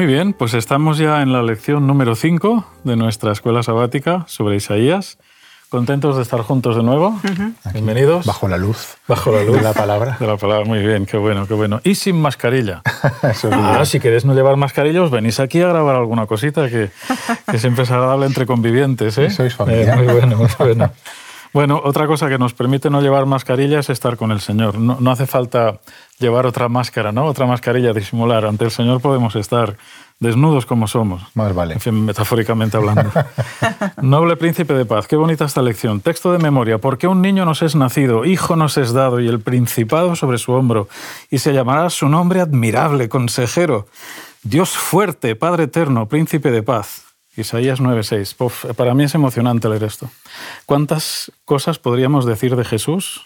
Muy bien, pues estamos ya en la lección número 5 de nuestra escuela sabática sobre Isaías. Contentos de estar juntos de nuevo. Bienvenidos. Bajo la luz. Bajo la luz. De la palabra. De la palabra, muy bien, qué bueno, qué bueno. Y sin mascarilla. Ahora, si queréis no llevar mascarilla, os venís aquí a grabar alguna cosita que, que siempre es agradable entre convivientes. ¿eh? Sois familia. Eh, muy bueno, muy bueno. Bueno, otra cosa que nos permite no llevar mascarilla es estar con el Señor. No, no hace falta llevar otra máscara, ¿no? Otra mascarilla disimular. Ante el Señor podemos estar desnudos como somos. Más vale. En fin, metafóricamente hablando. Noble príncipe de paz, qué bonita esta lección. Texto de memoria. ¿Por qué un niño nos es nacido, hijo nos es dado y el principado sobre su hombro? Y se llamará su nombre admirable, consejero, Dios fuerte, Padre eterno, príncipe de paz. Isaías 9:6. Para mí es emocionante leer esto. ¿Cuántas cosas podríamos decir de Jesús?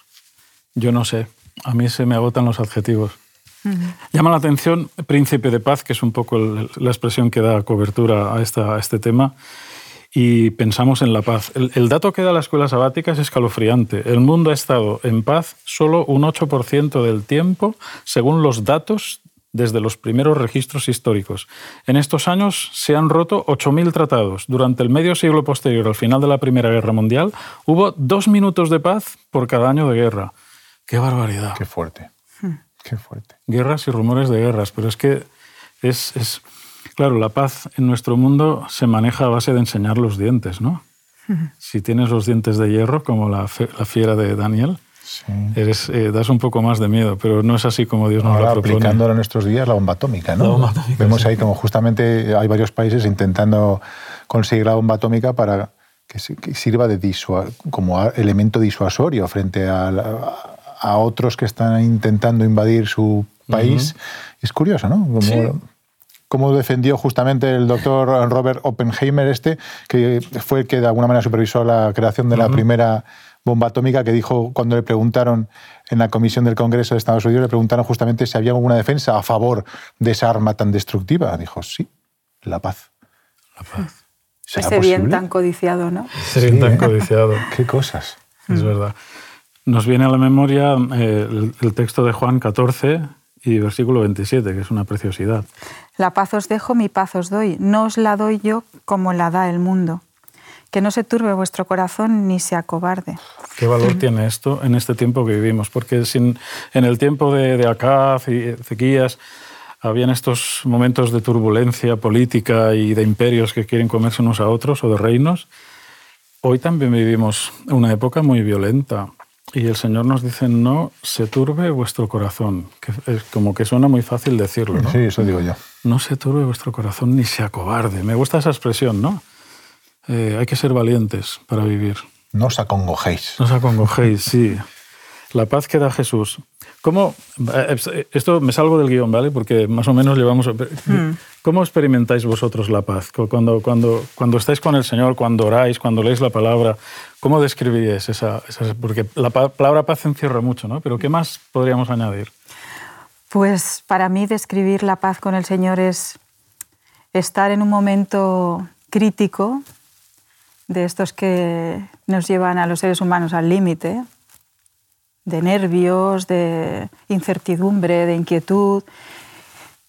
Yo no sé. A mí se me agotan los adjetivos. Llama la atención Príncipe de Paz, que es un poco la expresión que da cobertura a, esta, a, este tema, y pensamos en la paz. El, el, dato que da la escuela sabática es escalofriante. El mundo ha estado en paz solo un 8% del tiempo, según los datos desde los primeros registros históricos. En estos años se han roto 8.000 tratados. Durante el medio siglo posterior al final de la Primera Guerra Mundial hubo dos minutos de paz por cada año de guerra. ¡Qué barbaridad! ¡Qué fuerte! Qué fuerte. Guerras y rumores de guerras, pero es que es, es, Claro, la paz en nuestro mundo se maneja a base de enseñar los dientes, ¿no? Si tienes los dientes de hierro, como la, la fiera de Daniel, sí. eres, eh, das un poco más de miedo, pero no es así como Dios nos Ahora, lo propone. aplicándolo en nuestros días, la bomba atómica, ¿no? La bomba atómica, Vemos sí. ahí como justamente hay varios países intentando conseguir la bomba atómica para que, sirva de disua como elemento disuasorio frente a, la, a otros que están intentando invadir su país. Uh -huh. Es curioso, ¿no? Como, sí. como defendió justamente el doctor Robert Oppenheimer, este, que fue el que de alguna manera supervisó la creación de la uh -huh. primera bomba atómica, que dijo cuando le preguntaron en la comisión del Congreso de Estados Unidos, le preguntaron justamente si había alguna defensa a favor de esa arma tan destructiva. Dijo, sí, la paz. La paz. Ese bien tan codiciado, ¿no? Ese bien sí, tan ¿eh? codiciado. Qué cosas. Es verdad. Nos viene a la memoria eh, el, el, texto de Juan 14 y versículo 27, que es una preciosidad. La paz os dejo, mi paz os doy. No os la doy yo como la da el mundo. Que no se turbe vuestro corazón ni se acobarde. ¿Qué valor tiene esto en este tiempo que vivimos? Porque sin, en el tiempo de, de Acaz y Ezequías habían estos momentos de turbulencia política y de imperios que quieren comerse unos a otros o de reinos. Hoy también vivimos una época muy violenta. Y el Señor nos dice, no se turbe vuestro corazón. Que es como que suena muy fácil decirlo, ¿no? Sí, eso digo yo. No se turbe vuestro corazón ni se acobarde. Me gusta esa expresión, ¿no? Eh, hay que ser valientes para vivir. No os acongojéis. No os acongojéis, sí. La paz que da Jesús. ¿Cómo, esto me salgo del guion, ¿vale? Porque más o menos llevamos... Mm. ¿Cómo experimentáis vosotros la paz? Cuando, cuando, cuando estáis con el Señor, cuando oráis, cuando leéis la palabra, ¿cómo describiríais esa, esa...? Porque la palabra paz encierra mucho, ¿no? Pero ¿qué más podríamos añadir? Pues para mí describir la paz con el Señor es estar en un momento crítico de estos que nos llevan a los seres humanos al límite, de nervios, de incertidumbre, de inquietud,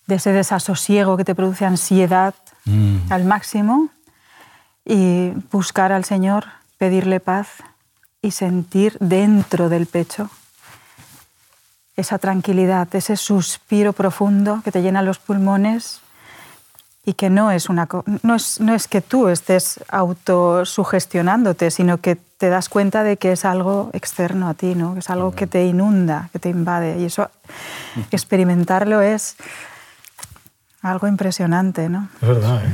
de ese desasosiego que te produce ansiedad mm. al máximo y buscar al Señor, pedirle paz y sentir dentro del pecho esa tranquilidad, ese suspiro profundo que te llena los pulmones y que no es, una, no es, no es que tú estés autosugestionándote, sino que te das cuenta de que es algo externo a ti, ¿no? que es algo que te inunda, que te invade. Y eso, experimentarlo es algo impresionante. ¿no? Es verdad. ¿eh?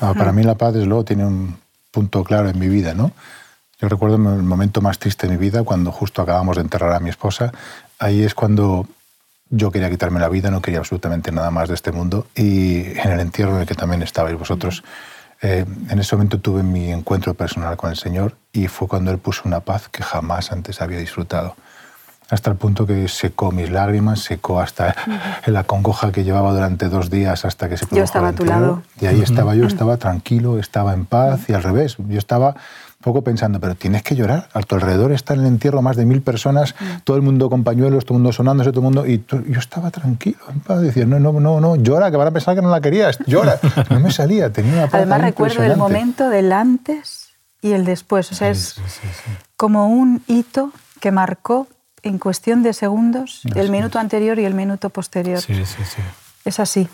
No, para mí la paz, desde luego, tiene un punto claro en mi vida. ¿no? Yo recuerdo el momento más triste de mi vida, cuando justo acabamos de enterrar a mi esposa. Ahí es cuando yo quería quitarme la vida, no quería absolutamente nada más de este mundo y en el entierro en el que también estabais vosotros, eh, en ese momento tuve mi encuentro personal con el Señor y fue cuando Él puso una paz que jamás antes había disfrutado. Hasta el punto que secó mis lágrimas, secó hasta la congoja que llevaba durante dos días hasta que se produjo Yo estaba el a tu lado. Y ahí estaba yo, estaba tranquilo, estaba en paz y al revés. Yo estaba poco pensando, pero tienes que llorar. A tu alrededor está en el entierro más de mil personas, Mm. todo el mundo con pañuelos, todo el mundo sonándose, todo el mundo. Y tú- yo estaba tranquilo, paz, decía, no, no, no, no, llora, que van a pensar que no la querías, llora. No me salía, tenía una Además recuerdo el momento del antes y el después. O sea, es Sí, sí, sí. como un hito que marcó en cuestión de segundos el minuto anterior y el minuto posterior. Sí, sí, sí. Es así.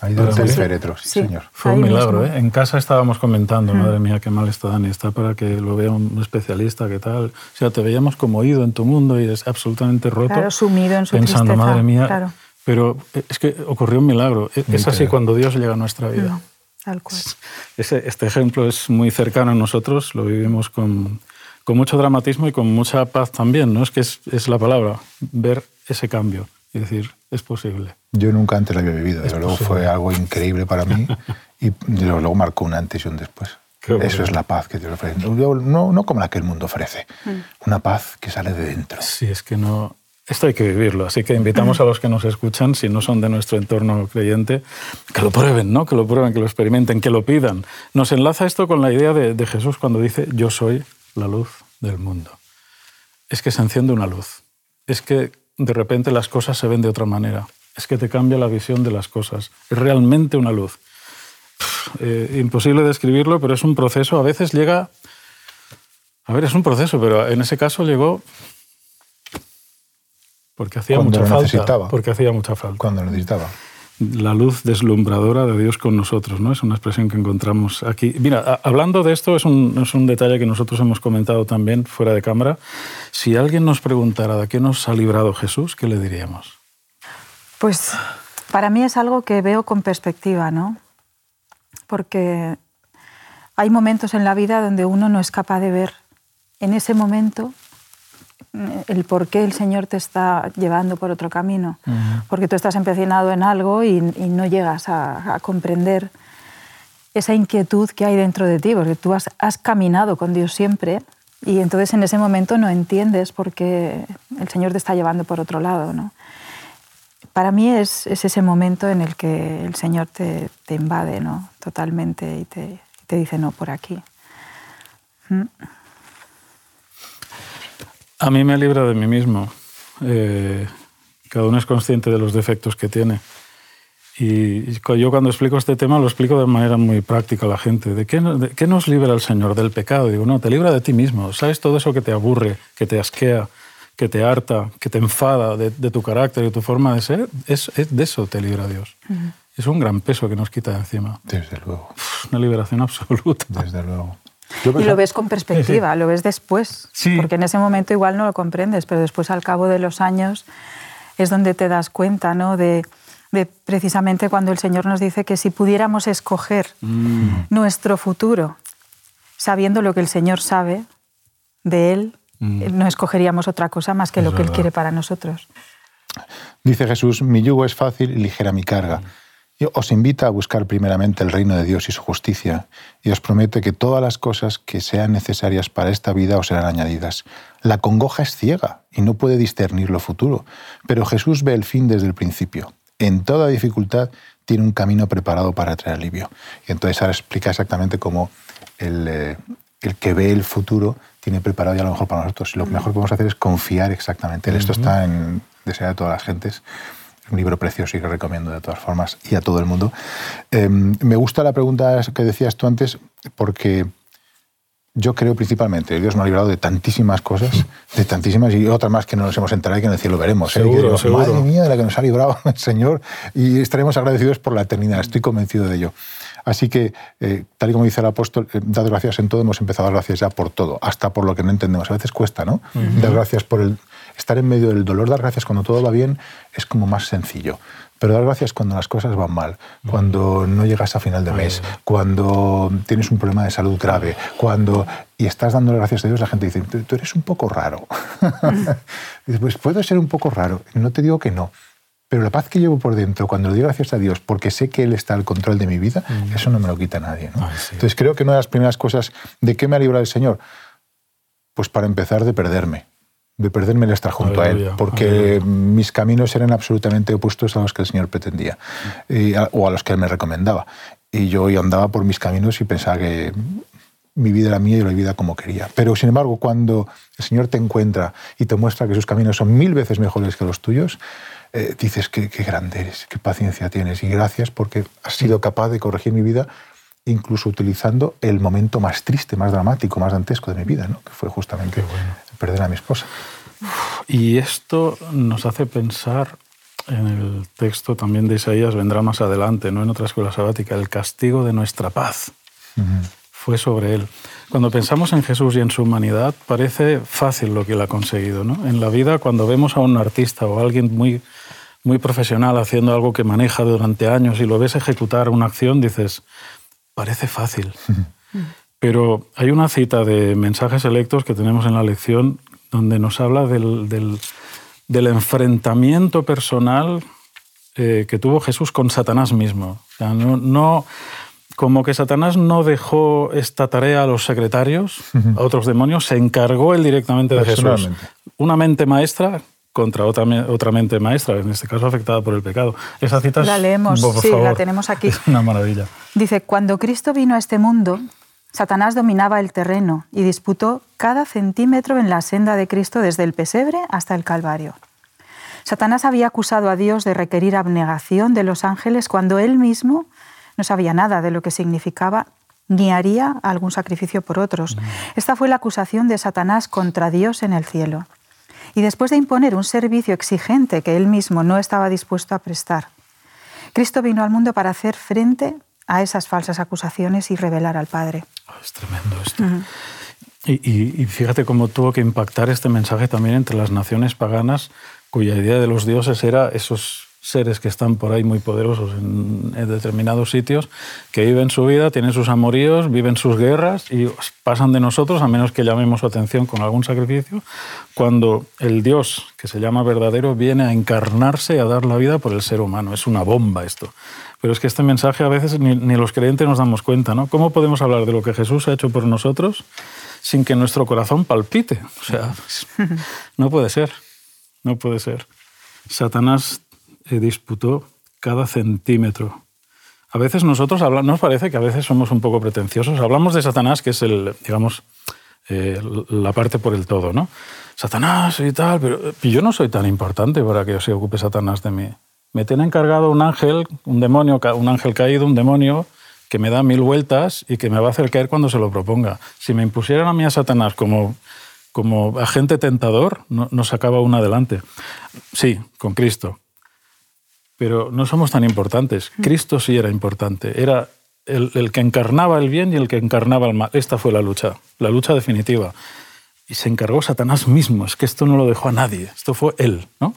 Ahí del Sí. féretro, sí, Sí. señor. Fue un milagro, mismo. ¿eh? En casa estábamos comentando, madre mía, qué mal está Dani, está para que lo vea un especialista, qué tal. O sea, te veíamos como ido en tu mundo y es absolutamente roto. Claro, sumido en su Pensando, tristeza, madre mía. claro. Pero es que ocurrió un milagro. Es- Es así Increíble. cuando Dios llega a nuestra vida. Mm, Tal cual. Ese- este ejemplo es muy cercano a nosotros, lo vivimos con, con mucho dramatismo y con mucha paz también, ¿no? Es que es, es la palabra, ver ese cambio y decir, es posible. Yo nunca antes lo había vivido, desde luego fue algo increíble para mí y luego marcó un antes y un después. Qué bueno. Eso es la paz que Dios ofrece. No, no, no como la que el mundo ofrece, Mm. una paz que sale de dentro. Sí, es que no... Esto hay que vivirlo, así que invitamos a los que nos escuchan, si no son de nuestro entorno creyente, que lo prueben, ¿no? Que lo prueben, que lo experimenten, que lo pidan. Nos enlaza esto con la idea de, de Jesús cuando dice, yo soy la luz del mundo. Es que se enciende una luz. Es que de repente las cosas se ven de otra manera. Es que te cambia la visión de las cosas. Es realmente una luz. Eh, imposible describirlo, pero es un proceso. A veces llega... A ver, es un proceso, pero en ese caso llegó porque hacía Cuando mucha lo falta. necesitaba. Porque hacía mucha falta. Cuando lo necesitaba. La luz deslumbradora de Dios con nosotros, ¿no? Es una expresión que encontramos aquí. Mira, hablando de esto, es un, es un detalle que nosotros hemos comentado también fuera de cámara. Si alguien nos preguntara de qué nos ha librado Jesús, ¿qué le diríamos? Pues para mí es algo que veo con perspectiva, ¿no? Porque hay momentos en la vida donde uno no es capaz de ver en ese momento el por qué el Señor te está llevando por otro camino. Porque tú estás empecinado en algo y, y no llegas a, a comprender esa inquietud que hay dentro de ti, porque tú has, has caminado con Dios siempre y entonces en ese momento no entiendes por qué el Señor te está llevando por otro lado, ¿no? Para mí es, es ese momento en el que el Señor te, te invade ¿no? totalmente y te, te dice no por aquí. A mí me libra de mí mismo. Eh, cada uno es consciente de los defectos que tiene. Y yo cuando explico este tema lo explico de manera muy práctica a la gente. ¿De qué, de qué nos libra el Señor? Del pecado. Digo, no, te libra de ti mismo. ¿Sabes todo eso que te aburre, que te asquea, que te harta, que te enfada de, de tu carácter y tu forma de ser? Es, es de eso te libra Dios. Es un gran peso que nos quita de encima. Desde luego, Uf, Una liberación absoluta. desde luego. Y lo ves con perspectiva, lo ves después. Sí. Porque en ese momento igual no lo comprendes, pero después al cabo de los años es donde te das cuenta ¿no? de, de precisamente cuando el Señor nos dice que si pudiéramos escoger Mm. nuestro futuro, sabiendo lo que el Señor sabe de Él, eh, no escogeríamos otra cosa más que Mm. Es lo que Él quiere para nosotros. Dice Jesús, mi yugo es fácil y ligera mi carga. Y os invita a buscar primeramente el reino de Dios y su justicia, y os promete que todas las cosas que sean necesarias para esta vida os serán añadidas. La congoja es ciega y no puede discernir lo futuro, pero Jesús ve el fin desde el principio. En toda dificultad tiene un camino preparado para traer alivio. Y entonces ahora explica exactamente cómo el, eh, el que ve el futuro tiene preparado ya lo mejor para nosotros. Y lo mejor que podemos hacer es confiar exactamente. Esto está en Desea de todas las gentes. Un libro precioso y que recomiendo de todas formas y a todo el mundo. Eh, me gusta la pregunta que decías tú antes porque yo creo principalmente, Dios nos ha librado de tantísimas cosas, de tantísimas y otras más que no nos hemos enterado y que en el cielo veremos. ¿eh? Seguro, Que digo, seguro. Madre mía, de la que nos ha librado el Señor y estaremos agradecidos por la eternidad, estoy convencido de ello. Así que, eh, tal y como dice el apóstol, eh, dad gracias en todo, hemos empezado a dar gracias ya por todo, hasta por lo que no entendemos. A veces cuesta, ¿no? Dar gracias por el... Estar en medio del dolor, dar gracias cuando todo va bien, es como más sencillo. Pero dar gracias cuando las cosas van mal, cuando no llegas a final de mes, cuando tienes un problema de salud grave, cuando y estás dándole gracias a Dios, la gente dice, tú eres un poco raro. Pues puedo ser un poco raro, no te digo que no. Pero la paz que llevo por dentro, cuando le doy gracias a Dios, porque sé que Él está al control de mi vida, eso no me lo quita nadie. ¿no? Ay, sí. Entonces creo que una de las primeras cosas, ¿de qué me ha librado el Señor? Pues para empezar de perderme, de perderme el estar junto a Aleluya, Él, porque aleluya. mis caminos eran absolutamente opuestos a los que el Señor pretendía y a- o a los que Él me recomendaba. Y yo andaba por mis caminos y pensaba que mi vida era mía y la vida como quería. Pero sin embargo, cuando el Señor te encuentra y te muestra que sus caminos son mil veces mejores que los tuyos, eh, dices qué, qué grande eres, qué paciencia tienes y gracias porque has sido capaz de corregir mi vida incluso utilizando el momento más triste, más dramático, más dantesco de mi vida, ¿no? que fue justamente perder a mi esposa. Y esto nos hace pensar en el texto también de Isaías, vendrá más adelante, no en otra escuela sabática, el castigo de nuestra paz fue sobre él. Cuando pensamos en Jesús y en su humanidad, parece fácil lo que él ha conseguido. ¿no? En la vida, cuando vemos a un artista o a alguien muy, muy profesional haciendo algo que maneja durante años y lo ves ejecutar una acción, dices, parece fácil. Pero hay una cita de mensajes electos que tenemos en la lección donde nos habla del, del, enfrentamiento personal eh, que tuvo Jesús con Satanás mismo. O sea, no, no, como que Satanás no dejó esta tarea a los secretarios, a otros demonios, se encargó él directamente de Jesús. Una mente maestra contra otra, otra mente maestra, en este caso afectada por el pecado. Esa cita la leemos, sí, la tenemos aquí. Es una maravilla. Dice, cuando Cristo vino a este mundo, Satanás dominaba el terreno y disputó cada centímetro en la senda de Cristo desde el pesebre hasta el Calvario. Satanás había acusado a Dios de requerir abnegación de los ángeles cuando él mismo no sabía nada de lo que significaba ni haría algún sacrificio por otros. Mm. Esta fue la acusación de Satanás contra Dios en el cielo. Y después de imponer un servicio exigente que él mismo no estaba dispuesto a prestar, Cristo vino al mundo para hacer frente a esas falsas acusaciones y revelar al Padre. Ah, es tremendo esto. y, y, fíjate cómo tuvo que impactar este mensaje también entre las naciones paganas, cuya idea de los dioses era esos seres que están por ahí muy poderosos en, determinados sitios, que viven su vida, tienen sus amoríos, viven sus guerras y pasan de nosotros a menos que llamemos su atención con algún sacrificio, cuando el Dios, que se llama verdadero, viene a encarnarse y a dar la vida por el ser humano. Es una bomba esto. Pero es que este mensaje a veces ni, ni los creyentes nos damos cuenta, ¿no? ¿Cómo podemos hablar de lo que Jesús ha hecho por nosotros sin que nuestro corazón palpite? O sea, no puede ser, no puede ser. Satanás disputó cada centímetro. A veces nosotros hablamos, nos parece que a veces somos un poco pretenciosos. Hablamos de Satanás, que es el, digamos, eh, la parte por el todo, ¿no? Satanás y tal, pero yo no soy tan importante para que se ocupe Satanás de mí. Me tiene encargado un ángel, un demonio, un ángel caído, un demonio que me da mil vueltas y que me va a hacer caer cuando se lo proponga. Si me impusieran a mí a Satanás como, como agente tentador, no, no sacaba un adelante. Sí, con Cristo, pero no somos tan importantes. Mm. Cristo sí era importante, era el, que encarnaba el bien y el que encarnaba el mal. Esta fue la lucha, la lucha definitiva. Y se encargó Satanás mismo, es que esto no lo dejó a nadie, esto fue él, ¿no?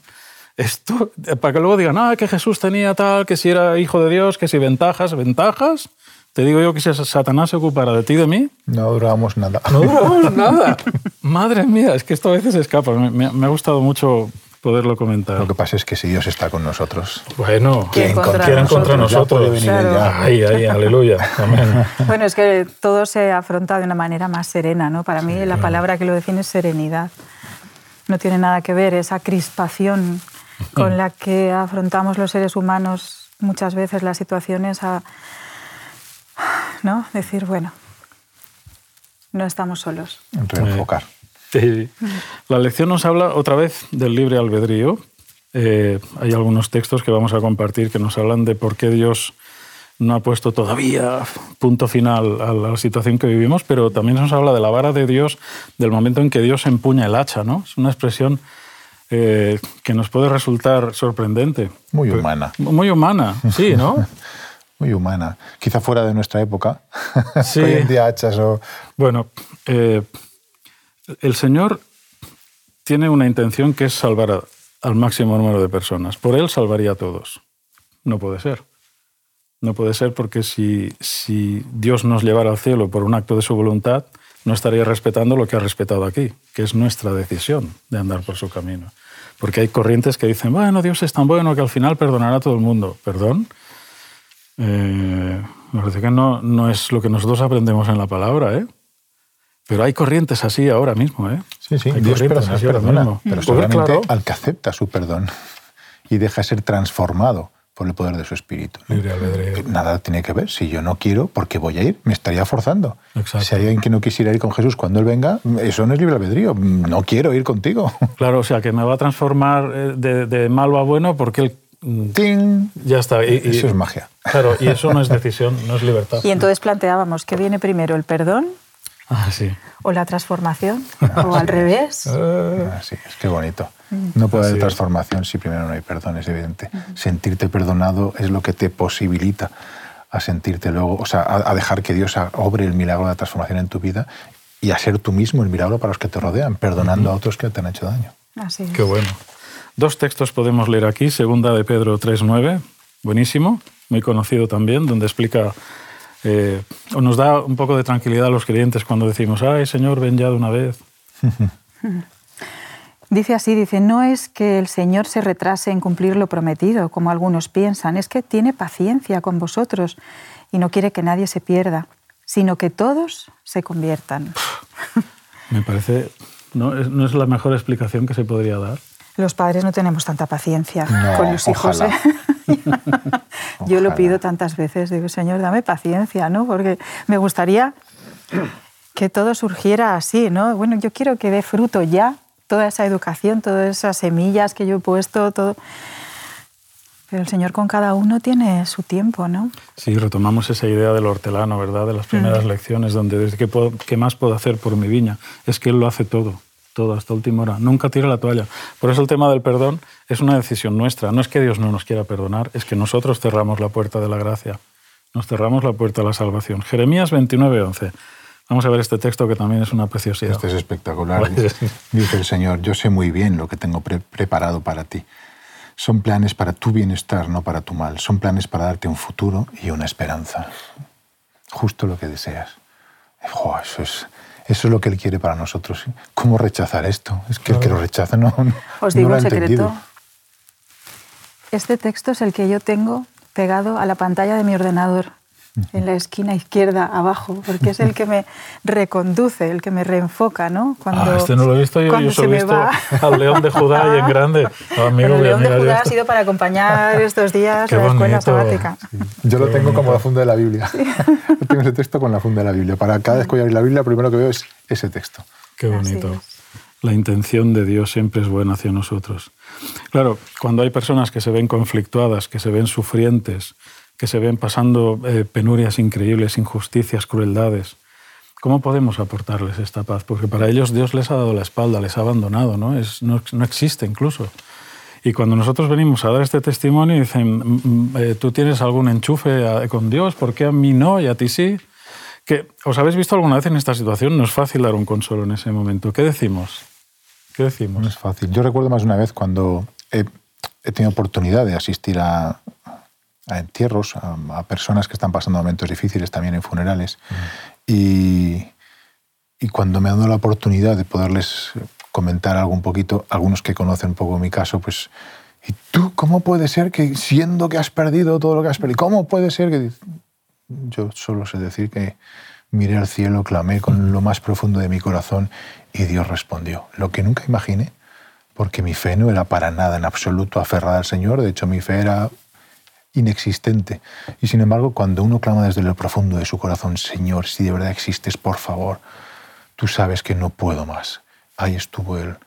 Esto, para que luego digan, ah, que Jesús tenía tal, que si era hijo de Dios, que si ventajas, ventajas. Te digo yo que si Satanás se ocupara de ti y de mí. No durábamos nada. No durábamos nada. Madre mía, es que esto a veces escapa. me ha gustado mucho poderlo comentar. Lo que pasa es que si Dios está con nosotros. Bueno, ¿quién contra, contra nosotros? Venir Ahí, ahí, aleluya. Amén. Bueno, es que todo se afronta de una manera más serena, ¿no? Para mí la palabra que lo define es serenidad. No tiene nada que ver esa crispación con la que afrontamos los seres humanos muchas veces las situaciones a ¿no? decir, bueno, no estamos solos. Reenfocar. La lección nos habla otra vez del libre albedrío. Eh, hay algunos textos que vamos a compartir que nos hablan de por qué Dios no ha puesto todavía punto final a la situación que vivimos, pero también nos habla de la vara de Dios, del momento en que Dios empuña el hacha. ¿no? Es una expresión eh, que nos puede resultar sorprendente. Muy humana. Muy humana, sí, ¿no? Muy humana. Quizá fuera de nuestra época. Sí. Hoy en día hachas o... Bueno, eh, el Señor tiene una intención que es salvar al máximo número de personas. Por Él salvaría a todos. No puede ser. No puede ser porque si, si Dios nos llevara al cielo por un acto de su voluntad, no estaría respetando lo que ha respetado aquí, que es nuestra decisión de andar por su camino. Porque hay corrientes que dicen, bueno, Dios es tan bueno que al final perdonará a todo el mundo. ¿Perdón? Eh, me que no, no es lo que nosotros aprendemos en la palabra, ¿eh? Pero hay corrientes así ahora mismo, ¿eh? Sí, sí, hay Dios perdona, perdona, pero solamente al que acepta su perdón y deja ser transformado por el poder de su espíritu. Libre albedrío. Eh, Nada tiene que ver. Si yo no quiero, ¿por qué voy a ir? Me estaría forzando. Exacto. Si hay alguien que no quisiera ir con Jesús cuando Él venga, eso no es libre albedrío. No quiero ir contigo. Claro, o sea, que me va a transformar eh, de, de malo a bueno porque él... mm, ¡Ting! Ya está. Y, y- Eso es magia. Claro, y eso no es decisión, no es libertad. Y entonces planteábamos que viene primero el perdón Ah, sí. o la transformación, o al revés. Ah, sí, es que bonito. No puede haber transformación si primero no hay perdón, es evidente. Sentirte perdonado es lo que te posibilita a sentirte luego, o sea, a, a dejar que Dios obre el milagro de la transformación en tu vida y a ser tú mismo el milagro para los que te rodean, perdonando a otros que te han hecho daño. Así es. Qué bueno. Dos textos podemos leer aquí. Segunda de Pedro 3.9, buenísimo, muy conocido también, donde explica eh, o nos da un poco de tranquilidad a los creyentes cuando decimos, ay Señor, ven ya de una vez. Dice así, dice, no es que el Señor se retrase en cumplir lo prometido, como algunos piensan, es que tiene paciencia con vosotros y no quiere que nadie se pierda, sino que todos se conviertan. Me parece, no no es la mejor explicación que se podría dar. Los padres no tenemos tanta paciencia No, con los hijos. ojalá. ¿eh? Yo lo pido tantas veces, digo, Señor, dame paciencia, ¿no? Porque me gustaría que todo surgiera así, ¿no? Bueno, yo quiero que dé fruto ya toda esa educación, todas esas semillas que yo he puesto, todo. Pero el Señor con cada uno tiene su tiempo, ¿no? Sí, retomamos esa idea del hortelano, ¿verdad? De las primeras lecciones, donde desde ¿qué, puedo- ¿qué más puedo hacer por mi viña? Es que Él lo hace todo, todo, hasta última hora. Nunca tira la toalla. Por eso el tema del perdón es una decisión nuestra. No es que Dios no nos quiera perdonar, es que nosotros cerramos la puerta de la gracia. Nos cerramos la puerta a la salvación. Jeremías 29, 11. Vamos a ver este texto que también es una preciosidad. Este es espectacular. Dice el Señor, yo sé muy bien lo que tengo pre- preparado para ti. Son planes para tu bienestar, no para tu mal. Son planes para darte un futuro y una esperanza. Justo lo que deseas. Jo, eso, es, eso es lo que Él quiere para nosotros. ¿Cómo rechazar esto? Es que el que lo rechaza no, no, Os no digo lo ha un secreto. entendido. Este texto es el que yo tengo pegado a la pantalla de mi ordenador, en la esquina izquierda abajo, porque es el que me reconduce, el que me reenfoca, ¿no? Cuando, Ah, este no lo he visto yo, cuando yo se solo he me visto va. al león de Judá y en grande. Ah, amigo, el León de Judá ha sido para acompañar estos días Qué la escuela sabática. Yo lo tengo como la funda de la Biblia. Yo tengo ese texto con la funda de la Biblia. Para cada vez que voy a abrir la Biblia, lo primero que veo es ese texto. Qué bonito. La intención de Dios siempre es buena hacia nosotros. Claro, cuando hay personas que se ven conflictuadas, que se ven sufrientes, que se ven pasando eh, penurias increíbles, injusticias, crueldades, ¿cómo podemos aportarles esta paz? Porque para ellos Dios les ha dado la espalda, les ha abandonado, ¿no? Es, no, no existe incluso. Y cuando nosotros venimos a dar este testimonio dicen, "Mm, mm, eh, tú tienes algún enchufe eh, con Dios, ¿por qué a mí no y a ti sí? Que, ¿Os habéis visto alguna vez en esta situación? No es fácil dar un consuelo en ese momento. ¿Qué decimos? ¿Qué No decimos? es fácil. Yo recuerdo más de una vez cuando he, he tenido oportunidad de asistir a, a entierros, a, a personas que están pasando momentos difíciles también en funerales. Y, y cuando me han dado la oportunidad de poderles comentar algo un poquito, algunos que conocen un poco mi caso, pues, ¿y tú cómo puede ser que siendo que has perdido todo lo que has perdido, cómo puede ser que... Yo solo sé decir que miré al cielo, clamé con lo más profundo de mi corazón y Dios respondió. Lo que nunca imaginé, porque mi fe no era para nada en absoluto aferrada al Señor, de hecho mi fe era inexistente. Y sin embargo, cuando uno clama desde lo profundo de su corazón, Señor, si de verdad existes, por favor, tú sabes que no puedo más. Ahí estuvo Él,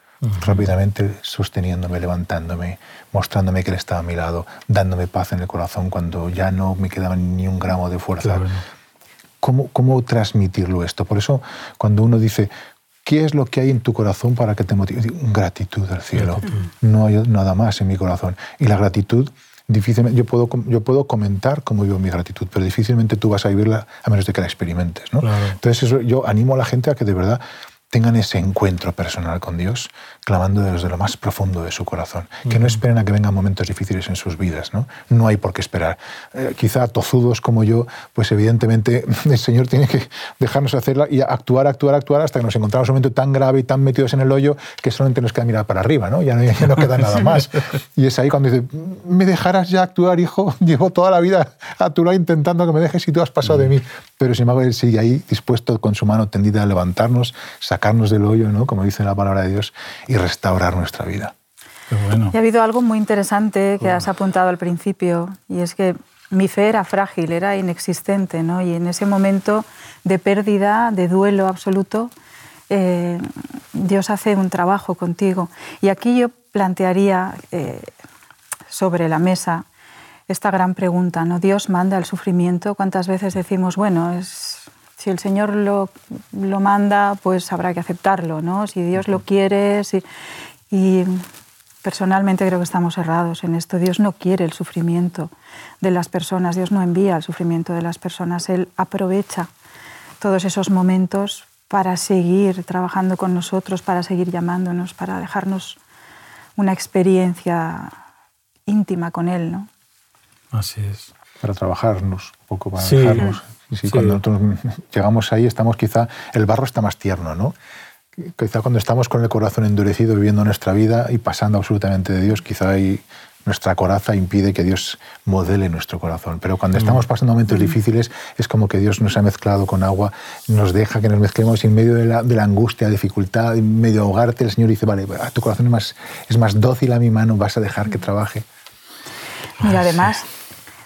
rápidamente sosteniéndome, levantándome, mostrándome que Él estaba a mi lado, dándome paz en el corazón cuando ya no me quedaba ni un gramo de fuerza. ¿Cómo, ¿Cómo transmitirlo esto? Por eso, cuando uno dice, ¿qué es lo que hay en tu corazón para que te motive? Gratitud al cielo. No hay nada más en mi corazón. Y la gratitud, difícilmente, yo puedo, yo puedo comentar cómo vivo mi gratitud, pero difícilmente tú vas a vivirla a menos de que la experimentes. ¿no? Claro. Entonces, eso, yo animo a la gente a que de verdad tengan ese encuentro personal con Dios, clamando desde lo más profundo de su corazón. Que no esperen a que vengan momentos difíciles en sus vidas, ¿no? No hay por qué esperar. Eh, quizá tozudos como yo, pues evidentemente el Señor tiene que dejarnos hacerla y actuar, actuar, actuar hasta que nos encontramos en un momento tan grave y tan metidos en el hoyo que solamente nos queda mirar para arriba, ¿no? Ya no, ya no queda nada más. Y es ahí cuando dice, ¿me dejarás ya actuar, hijo? Llevo toda la vida a tu lado intentando que me dejes y tú has pasado de mí. Pero sin embargo, Él sigue ahí dispuesto con su mano tendida a levantarnos, sacarnos del hoyo, ¿no? Como dice la palabra de Dios, y restaurar nuestra vida. Y ha habido algo muy interesante que has apuntado al principio, y es que mi fe era frágil, era inexistente, ¿no? Y en ese momento de pérdida, de duelo absoluto, eh, Dios hace un trabajo contigo. Y aquí yo plantearía eh, sobre la mesa esta gran pregunta, ¿no? Dios manda el sufrimiento. ¿Cuántas veces decimos, bueno, es, si el Señor lo, lo, manda, pues habrá que aceptarlo, ¿no? Si Dios lo quiere, si... y personalmente creo que estamos errados en esto. Dios no quiere el sufrimiento de las personas, Dios no envía el sufrimiento de las personas, Él aprovecha todos esos momentos para seguir trabajando con nosotros, para seguir llamándonos, para dejarnos una experiencia íntima con Él, ¿no? Así es. Para trabajarnos un poco, para dejarnos. Sí, Cuando nosotros llegamos ahí, estamos quizá, el barro está más tierno, ¿no? Quizá cuando estamos con el corazón endurecido viviendo nuestra vida y pasando absolutamente de Dios, quizá ahí nuestra coraza impide que Dios modele nuestro corazón. Pero cuando estamos pasando momentos difíciles, es como que Dios nos ha mezclado con agua, nos deja que nos mezclemos y en medio de la, de la angustia, dificultad, en medio de ahogarte, el Señor dice, vale, tu corazón es más, es más dócil a mi mano, vas a dejar que trabaje. Mira, además,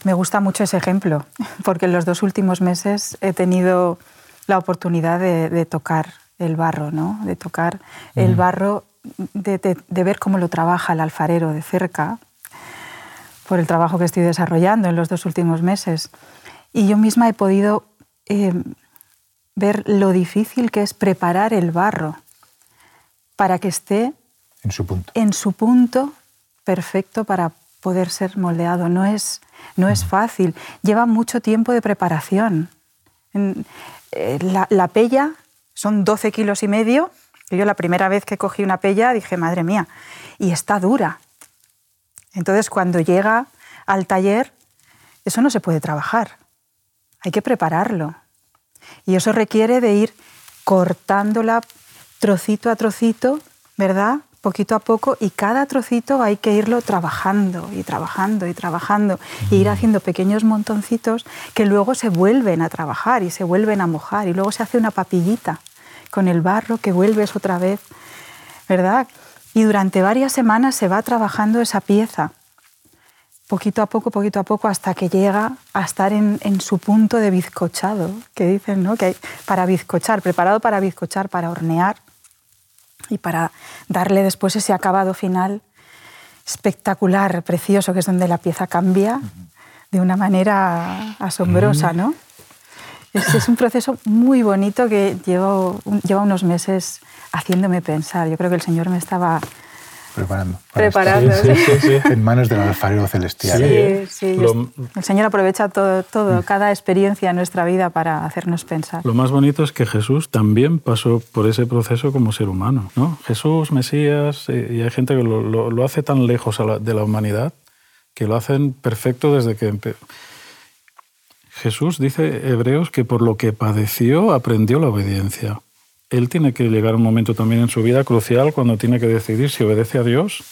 me gusta mucho ese ejemplo, porque en los dos últimos meses he tenido la oportunidad de, tocar el barro, ¿no? de tocar el barro, de, de, ver cómo lo trabaja el alfarero de cerca, por el trabajo que estoy desarrollando en los dos últimos meses. Y yo misma he podido eh, ver lo difícil que es preparar el barro para que esté en su punto, en su punto perfecto para poder ser moldeado. No es, no es fácil, lleva mucho tiempo de preparación. Eh, la, la, pella son 12 kilos y medio. Yo la primera vez que cogí una pella dije, madre mía, y está dura. Entonces, cuando llega al taller, eso no se puede trabajar. Hay que prepararlo. Y eso requiere de ir cortándola trocito a trocito, ¿verdad? Poquito a poco, y cada trocito hay que irlo trabajando y trabajando y trabajando, e ir haciendo pequeños montoncitos que luego se vuelven a trabajar y se vuelven a mojar, y luego se hace una papillita con el barro que vuelves otra vez, ¿verdad? Y durante varias semanas se va trabajando esa pieza, poquito a poco, poquito a poco, hasta que llega a estar en, su punto de bizcochado, que dicen, ¿no? Que hay, para bizcochar, preparado para bizcochar, para hornear y para darle después ese acabado final espectacular, precioso, que es donde la pieza cambia de una manera asombrosa, ¿no? Es, es un proceso muy bonito que llevo, lleva unos meses haciéndome pensar. Yo creo que el Señor me estaba preparando. Preparando. en manos del alfarero celestial. Sí, sí. el Señor aprovecha todo, todo, cada experiencia en nuestra vida para hacernos pensar. Lo más bonito es que Jesús también pasó por ese proceso como ser humano. ¿no? Jesús, Mesías, eh, y hay gente que lo, lo, hace tan lejos de la humanidad que lo hacen perfecto desde que empezó. Jesús dice Hebreos que por lo que padeció aprendió la obediencia. Él tiene que llegar a un momento también en su vida crucial cuando tiene que decidir si obedece a Dios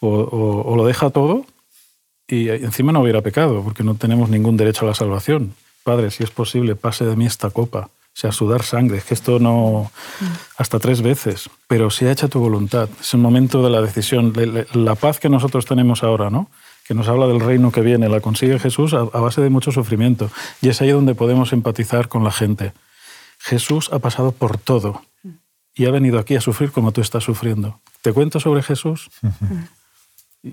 o, lo deja todo y encima no hubiera pecado, porque no tenemos ningún derecho a la salvación. Padre, si es posible, pase de mí esta copa. O sea, sudar sangre, es que esto no... hasta tres veces, pero si ha hecho tu voluntad. Es el momento de la decisión. La paz que nosotros tenemos ahora, ¿no? que nos habla del reino que viene, la consigue Jesús a, base de mucho sufrimiento. Y es ahí donde podemos empatizar con la gente. Jesús ha pasado por todo y ha venido aquí a sufrir como tú estás sufriendo. ¿Te cuento sobre Jesús?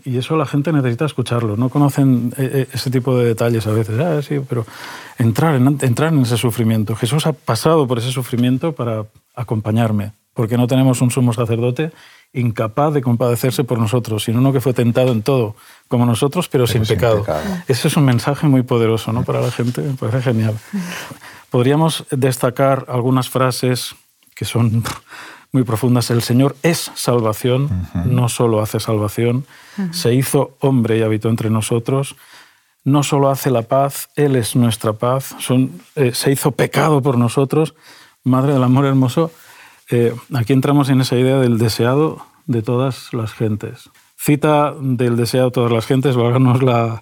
Y eso la gente necesita escucharlo. No conocen eh, eh, ese tipo de detalles a veces. Ah, sí, pero entrar en, entrar en ese sufrimiento. Jesús ha pasado por ese sufrimiento para acompañarme, porque no tenemos un sumo sacerdote incapaz de compadecerse por nosotros, sino uno que fue tentado en todo, como nosotros, pero, sin, pecado. Ese es un mensaje muy poderoso ¿no? para la gente, me parece genial. Podríamos destacar algunas frases que son muy profundas. El Señor es salvación, no solo hace salvación, se hizo hombre y habitó entre nosotros. No solo hace la paz, Él es nuestra paz, eh, se hizo pecado por nosotros, Madre del Amor Hermoso. Eh, aquí entramos en esa idea del deseado de todas las gentes. Cita del deseado de todas las gentes, válganos la,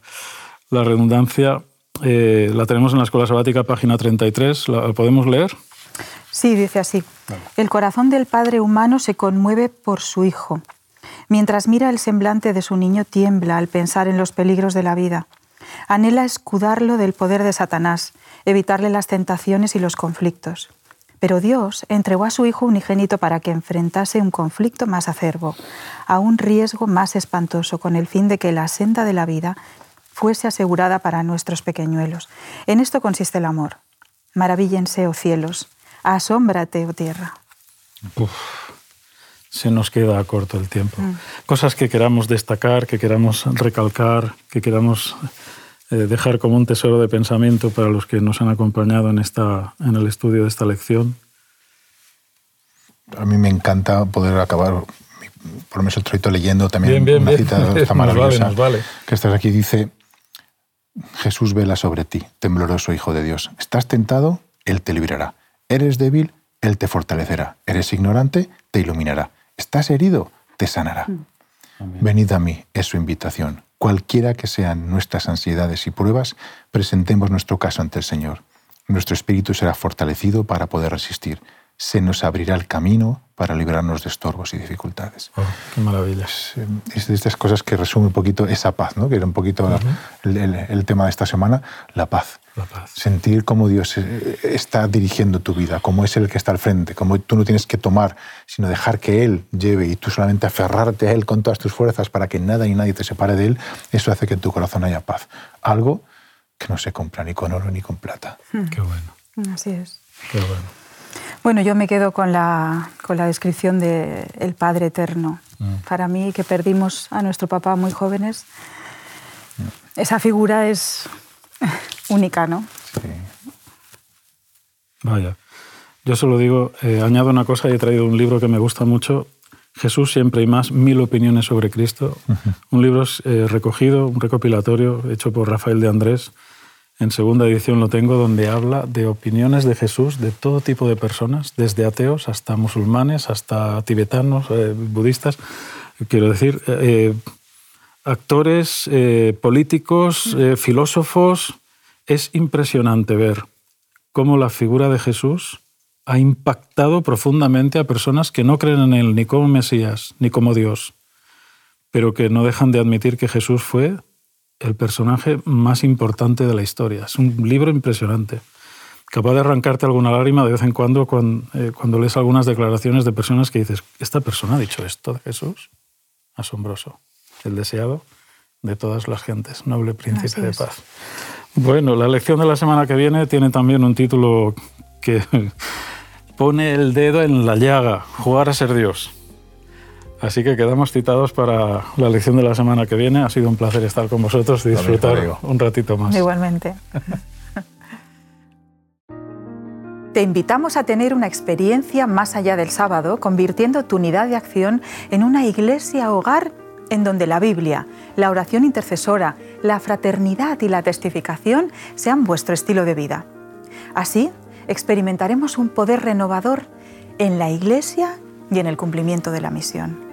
la redundancia, eh, la tenemos en la Escuela Sabática, página 33. ¿La podemos leer? Sí, dice así. El corazón del Padre humano se conmueve por su Hijo. Mientras mira el semblante de su niño, tiembla al pensar en los peligros de la vida. Anhela escudarlo del poder de Satanás, evitarle las tentaciones y los conflictos. Pero Dios entregó a su Hijo unigénito para que enfrentase un conflicto más acerbo, a un riesgo más espantoso, con el fin de que la senda de la vida fuese asegurada para nuestros pequeñuelos. En esto consiste el amor. Maravíllense, oh cielos, asómbrate, oh tierra. se nos queda corto el tiempo. Mm. Cosas que queramos destacar, que queramos recalcar, que queramos eh, dejar como un tesoro de pensamiento para los que nos han acompañado en, esta, en el estudio de esta lección? A mí me encanta poder acabar, por lo menos el troito leyendo también una cita maravillosa que estás aquí. Dice, Jesús vela sobre ti, tembloroso Hijo de Dios. Estás tentado, Él te librará. Eres débil, Él te fortalecerá. Eres ignorante, te iluminará. Estás herido, te sanará. Venid a mí, es su invitación. Cualquiera que sean nuestras ansiedades y pruebas, presentemos nuestro caso ante el Señor. Nuestro espíritu será fortalecido para poder resistir. Se nos abrirá el camino para librarnos de estorbos y dificultades. Oh, ¡Qué maravilla! Es, de estas cosas que resume un poquito esa paz, ¿no? que era un poquito el, tema de esta semana, la paz. La paz. Sentir cómo Dios eh, está dirigiendo tu vida, cómo es el que está al frente, cómo tú no tienes que tomar, sino dejar que Él lleve y tú solamente aferrarte a Él con todas tus fuerzas para que nada y nadie te separe de Él, eso hace que en tu corazón haya paz. Algo que no se compra ni con oro ni con plata. Hmm. Qué bueno. Así es. Qué bueno. Bueno, yo me quedo con la, con la descripción del el Padre Eterno. Mm. Para mí, que perdimos a nuestro papá muy jóvenes, esa figura es única, ¿no? Sí. Vaya. Yo solo digo, eh, añado una cosa y he traído un libro que me gusta mucho, Jesús siempre y más, mil opiniones sobre Cristo. Un libro eh, recogido, un recopilatorio hecho por Rafael de Andrés, en segunda edición lo tengo, donde habla de opiniones de Jesús de todo tipo de personas, desde ateos hasta musulmanes, hasta tibetanos, eh, budistas. Quiero decir, eh, actores, eh, políticos, filósofos. Es impresionante ver cómo la figura de Jesús ha impactado profundamente a personas que no creen en él ni como Mesías ni como Dios, pero que no dejan de admitir que Jesús fue el personaje más importante de la historia. Es un libro impresionante, capaz de arrancarte alguna lágrima de vez en cuando eh, cuando, lees algunas declaraciones de personas que dices, esta persona ha dicho esto de Jesús. Asombroso. El deseado de todas las gentes, noble príncipe de paz. Bueno, la lección de la semana que viene tiene también un título que pone el dedo en la llaga, jugar a ser Dios. Así que quedamos citados para la lección de la semana que viene. Ha sido un placer estar con vosotros y disfrutar un ratito más. Igualmente. Te invitamos a tener una experiencia más allá del sábado, convirtiendo tu unidad de acción en una iglesia hogar en donde la Biblia, la oración intercesora, la fraternidad y la testificación sean vuestro estilo de vida. Así, experimentaremos un poder renovador en la iglesia y en el cumplimiento de la misión.